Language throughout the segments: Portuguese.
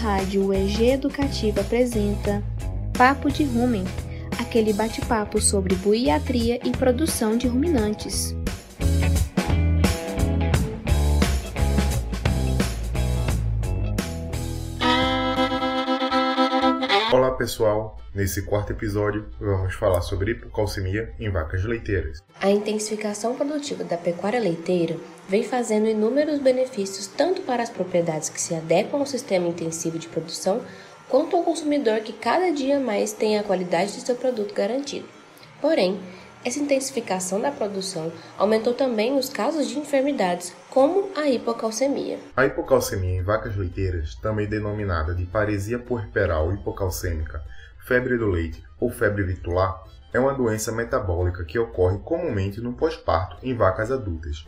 Rádio UEG Educativa apresenta Papo de Rumen, aquele bate-papo sobre buiatria e produção de ruminantes. Pessoal, nesse quarto episódio vamos falar sobre hipocalcemia em vacas leiteiras. A intensificação produtiva da pecuária leiteira vem fazendo inúmeros benefícios tanto para as propriedades que se adequam ao sistema intensivo de produção, quanto ao consumidor que cada dia mais tem a qualidade de seu produto garantido. Porém, essa intensificação da produção aumentou também os casos de enfermidades, como a hipocalcemia. A hipocalcemia em vacas leiteiras, também denominada de paresia puerperal hipocalcêmica, febre do leite ou febre vitular, é uma doença metabólica que ocorre comumente no pós-parto em vacas adultas,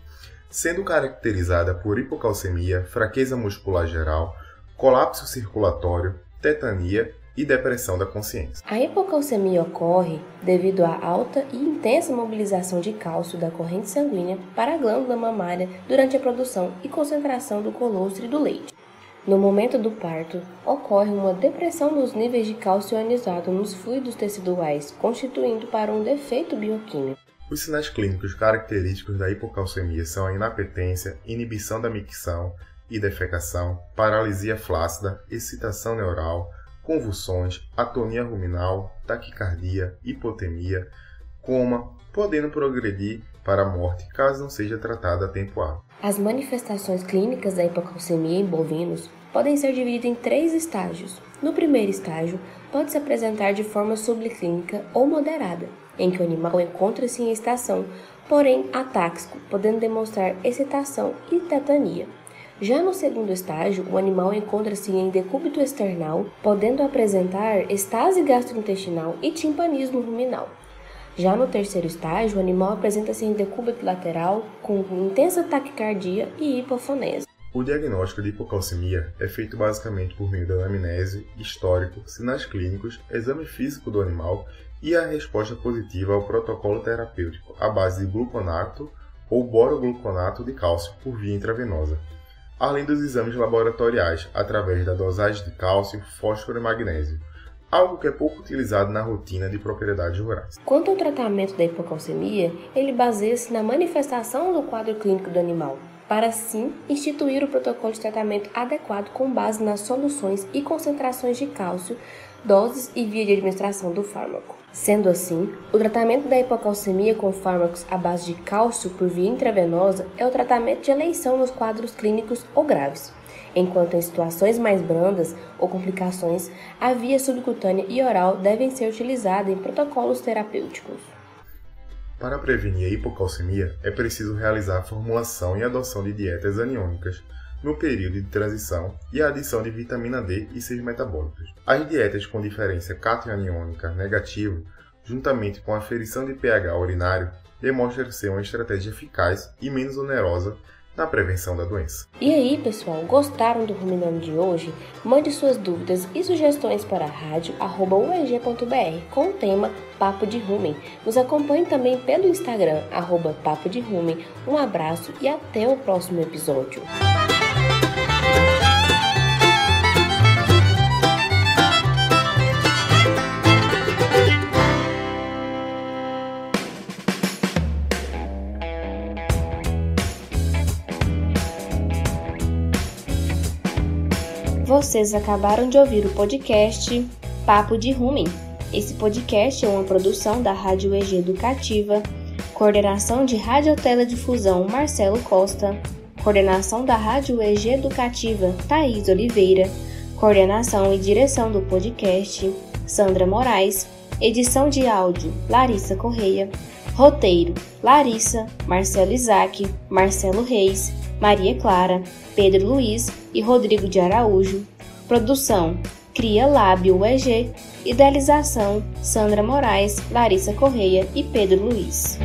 sendo caracterizada por hipocalcemia, fraqueza muscular geral, colapso circulatório, tetania e depressão da consciência. A hipocalcemia ocorre devido à alta e intensa mobilização de cálcio da corrente sanguínea para a glândula mamária durante a produção e concentração do colostre do leite. No momento do parto, ocorre uma depressão dos níveis de cálcio ionizado nos fluidos teciduais, constituindo para um defeito bioquímico. Os sinais clínicos característicos da hipocalcemia são a inapetência, inibição da micção e defecação, paralisia flácida, excitação neural, convulsões, atonia ruminal, taquicardia, hipotemia, coma, podendo progredir para a morte caso não seja tratada a tempo hábil. As manifestações clínicas da hipocalcemia em bovinos podem ser divididas em três estágios. No primeiro estágio, pode se apresentar de forma subclínica ou moderada, em que o animal encontra-se em estação, porém atáxico, podendo demonstrar excitação e tetania. Já no segundo estágio, o animal encontra-se em decúbito external, podendo apresentar estase gastrointestinal e timpanismo ruminal. Já no terceiro estágio, o animal apresenta-se em decúbito lateral, com intensa taquicardia e hipofonese. O diagnóstico de hipocalcemia é feito basicamente por meio da anamnese, histórico, sinais clínicos, exame físico do animal e a resposta positiva ao protocolo terapêutico à base de gluconato ou borogluconato de cálcio por via intravenosa além dos exames laboratoriais através da dosagem de cálcio, fósforo e magnésio, algo que é pouco utilizado na rotina de propriedades rurais. Quanto ao tratamento da hipocalcemia, ele baseia-se na manifestação do quadro clínico do animal, para assim instituir o protocolo de tratamento adequado com base nas soluções e concentrações de cálcio, doses e via de administração do fármaco. Sendo assim, o tratamento da hipocalcemia com fármacos à base de cálcio por via intravenosa é o tratamento de eleição nos quadros clínicos ou graves, enquanto em situações mais brandas ou complicações, a via subcutânea e oral devem ser utilizadas em protocolos terapêuticos. Para prevenir a hipocalcemia, é preciso realizar a formulação e adoção de dietas aniônicas no período de transição e a adição de vitamina D e seus metabólicos. As dietas com diferença cationiônica negativo, juntamente com a aferição de pH urinário, demonstram ser uma estratégia eficaz e menos onerosa na prevenção da doença. E aí, pessoal, gostaram do Ruminando de hoje? Mande suas dúvidas e sugestões para rádio.ueg.br com o tema Papo de Rumen. Nos acompanhe também pelo Instagram, arroba Papo de Rumen. Um abraço e até o próximo episódio. Vocês acabaram de ouvir o podcast Papo de Rumen. Esse podcast é uma produção da Rádio EG Educativa, coordenação de Radioteledifusão Marcelo Costa, coordenação da Rádio EG Educativa Thaís Oliveira, coordenação e direção do podcast Sandra Moraes, edição de áudio Larissa Correia, roteiro Larissa, Marcelo Isaac, Marcelo Reis, Maria Clara, Pedro Luiz e Rodrigo de Araújo. Produção: Cria Lábio UEG. Idealização: Sandra Moraes, Larissa Correia e Pedro Luiz.